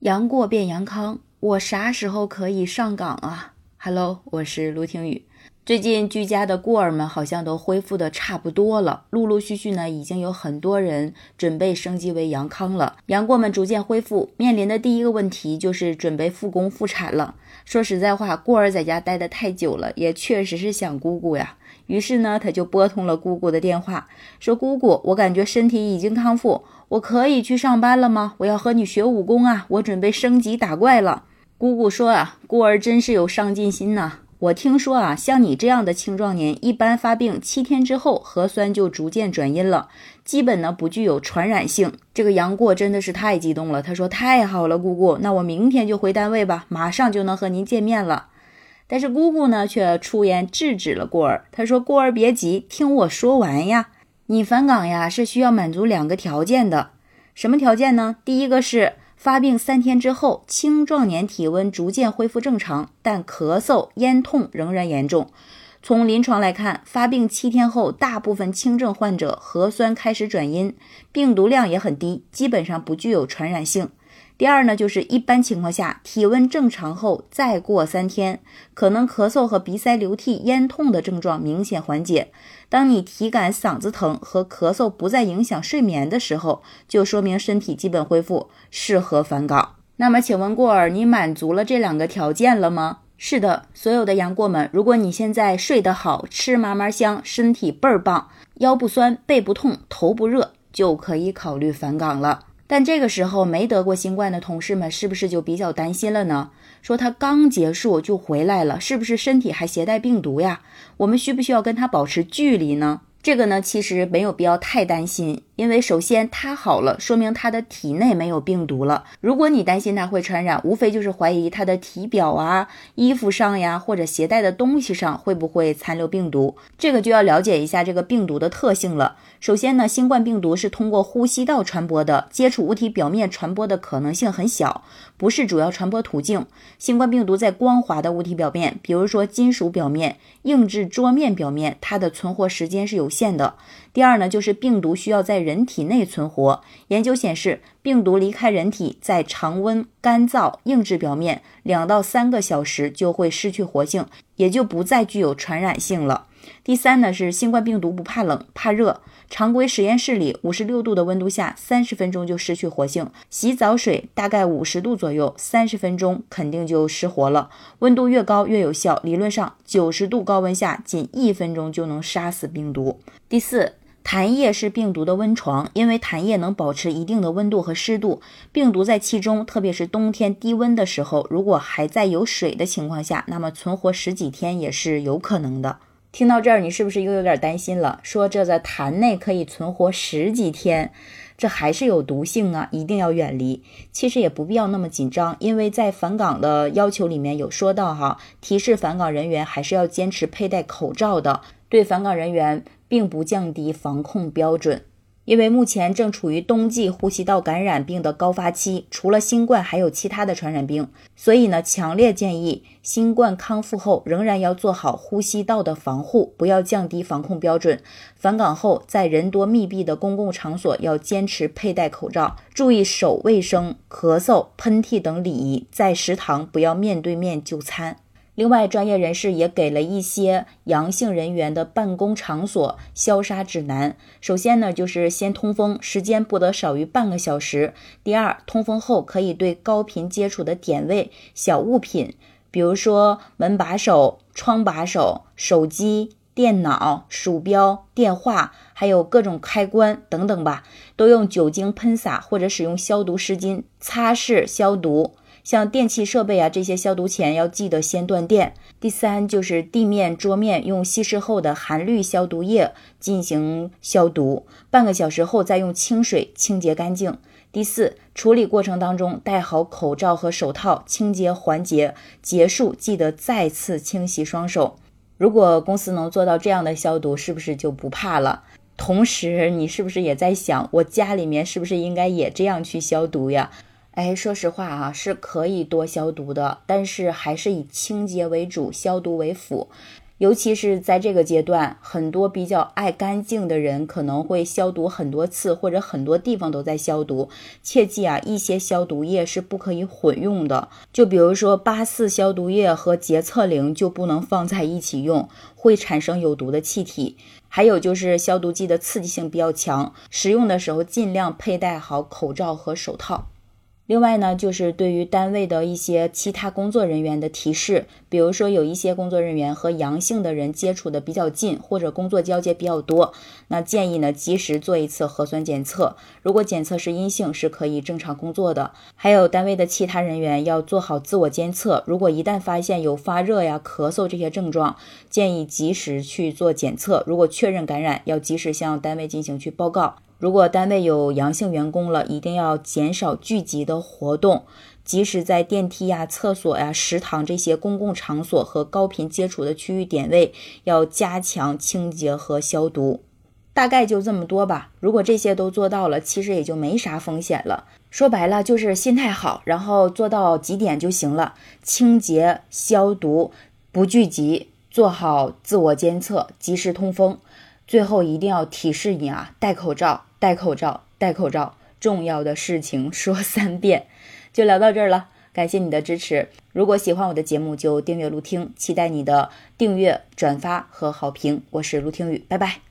杨过变杨康，我啥时候可以上岗啊？Hello，我是卢听雨。最近居家的过儿们好像都恢复的差不多了，陆陆续续呢，已经有很多人准备升级为杨康了。杨过们逐渐恢复，面临的第一个问题就是准备复工复产了。说实在话，过儿在家待的太久了，也确实是想姑姑呀。于是呢，他就拨通了姑姑的电话，说：“姑姑，我感觉身体已经康复，我可以去上班了吗？我要和你学武功啊，我准备升级打怪了。”姑姑说：“啊，孤儿真是有上进心呐。我听说啊，像你这样的青壮年，一般发病七天之后，核酸就逐渐转阴了，基本呢不具有传染性。”这个杨过真的是太激动了，他说：“太好了，姑姑，那我明天就回单位吧，马上就能和您见面了。”但是姑姑呢，却出言制止了过儿。她说：“过儿别急，听我说完呀。你返岗呀，是需要满足两个条件的。什么条件呢？第一个是发病三天之后，青壮年体温逐渐恢复正常，但咳嗽、咽痛仍然严重。从临床来看，发病七天后，大部分轻症患者核酸开始转阴，病毒量也很低，基本上不具有传染性。”第二呢，就是一般情况下，体温正常后再过三天，可能咳嗽和鼻塞流涕、咽痛的症状明显缓解。当你体感嗓子疼和咳嗽不再影响睡眠的时候，就说明身体基本恢复，适合返岗。那么，请问过儿，你满足了这两个条件了吗？是的，所有的杨过们，如果你现在睡得好，吃嘛嘛香，身体倍儿棒，腰不酸、背不痛、头不热，就可以考虑返岗了。但这个时候没得过新冠的同事们是不是就比较担心了呢？说他刚结束就回来了，是不是身体还携带病毒呀？我们需不需要跟他保持距离呢？这个呢，其实没有必要太担心。因为首先他好了，说明他的体内没有病毒了。如果你担心他会传染，无非就是怀疑他的体表啊、衣服上呀，或者携带的东西上会不会残留病毒。这个就要了解一下这个病毒的特性了。首先呢，新冠病毒是通过呼吸道传播的，接触物体表面传播的可能性很小，不是主要传播途径。新冠病毒在光滑的物体表面，比如说金属表面、硬质桌面表面，它的存活时间是有限的。第二呢，就是病毒需要在人人体内存活。研究显示，病毒离开人体，在常温、干燥、硬质表面两到三个小时就会失去活性，也就不再具有传染性了。第三呢，是新冠病毒不怕冷，怕热。常规实验室里，五十六度的温度下，三十分钟就失去活性。洗澡水大概五十度左右，三十分钟肯定就失活了。温度越高越有效，理论上九十度高温下，仅一分钟就能杀死病毒。第四，痰液是病毒的温床，因为痰液能保持一定的温度和湿度。病毒在其中，特别是冬天低温的时候，如果还在有水的情况下，那么存活十几天也是有可能的。听到这儿，你是不是又有点担心了？说这在痰内可以存活十几天，这还是有毒性啊，一定要远离。其实也不必要那么紧张，因为在返岗的要求里面有说到哈，提示返岗人员还是要坚持佩戴口罩的，对返岗人员并不降低防控标准。因为目前正处于冬季呼吸道感染病的高发期，除了新冠，还有其他的传染病，所以呢，强烈建议新冠康复后仍然要做好呼吸道的防护，不要降低防控标准。返岗后，在人多密闭的公共场所要坚持佩戴口罩，注意手卫生，咳嗽、喷嚏等礼仪。在食堂不要面对面就餐。另外，专业人士也给了一些阳性人员的办公场所消杀指南。首先呢，就是先通风，时间不得少于半个小时。第二，通风后可以对高频接触的点位、小物品，比如说门把手、窗把手、手机、电脑、鼠标、电话，还有各种开关等等吧，都用酒精喷洒或者使用消毒湿巾擦拭消毒。像电器设备啊，这些消毒前要记得先断电。第三就是地面、桌面用稀释后的含氯消毒液进行消毒，半个小时后再用清水清洁干净。第四，处理过程当中戴好口罩和手套，清洁环节结束记得再次清洗双手。如果公司能做到这样的消毒，是不是就不怕了？同时，你是不是也在想，我家里面是不是应该也这样去消毒呀？哎，说实话啊，是可以多消毒的，但是还是以清洁为主，消毒为辅。尤其是在这个阶段，很多比较爱干净的人可能会消毒很多次，或者很多地方都在消毒。切记啊，一些消毒液是不可以混用的。就比如说八四消毒液和洁厕灵就不能放在一起用，会产生有毒的气体。还有就是消毒剂的刺激性比较强，使用的时候尽量佩戴好口罩和手套。另外呢，就是对于单位的一些其他工作人员的提示，比如说有一些工作人员和阳性的人接触的比较近，或者工作交接比较多，那建议呢及时做一次核酸检测。如果检测是阴性，是可以正常工作的。还有单位的其他人员要做好自我监测，如果一旦发现有发热呀、咳嗽这些症状，建议及时去做检测。如果确认感染，要及时向单位进行去报告。如果单位有阳性员工了，一定要减少聚集的活动，即使在电梯呀、厕所呀、食堂这些公共场所和高频接触的区域点位，要加强清洁和消毒。大概就这么多吧。如果这些都做到了，其实也就没啥风险了。说白了就是心态好，然后做到几点就行了：清洁、消毒、不聚集，做好自我监测，及时通风。最后一定要提示你啊，戴口罩。戴口罩，戴口罩，重要的事情说三遍，就聊到这儿了。感谢你的支持，如果喜欢我的节目，就订阅陆听，期待你的订阅、转发和好评。我是卢听雨，拜拜。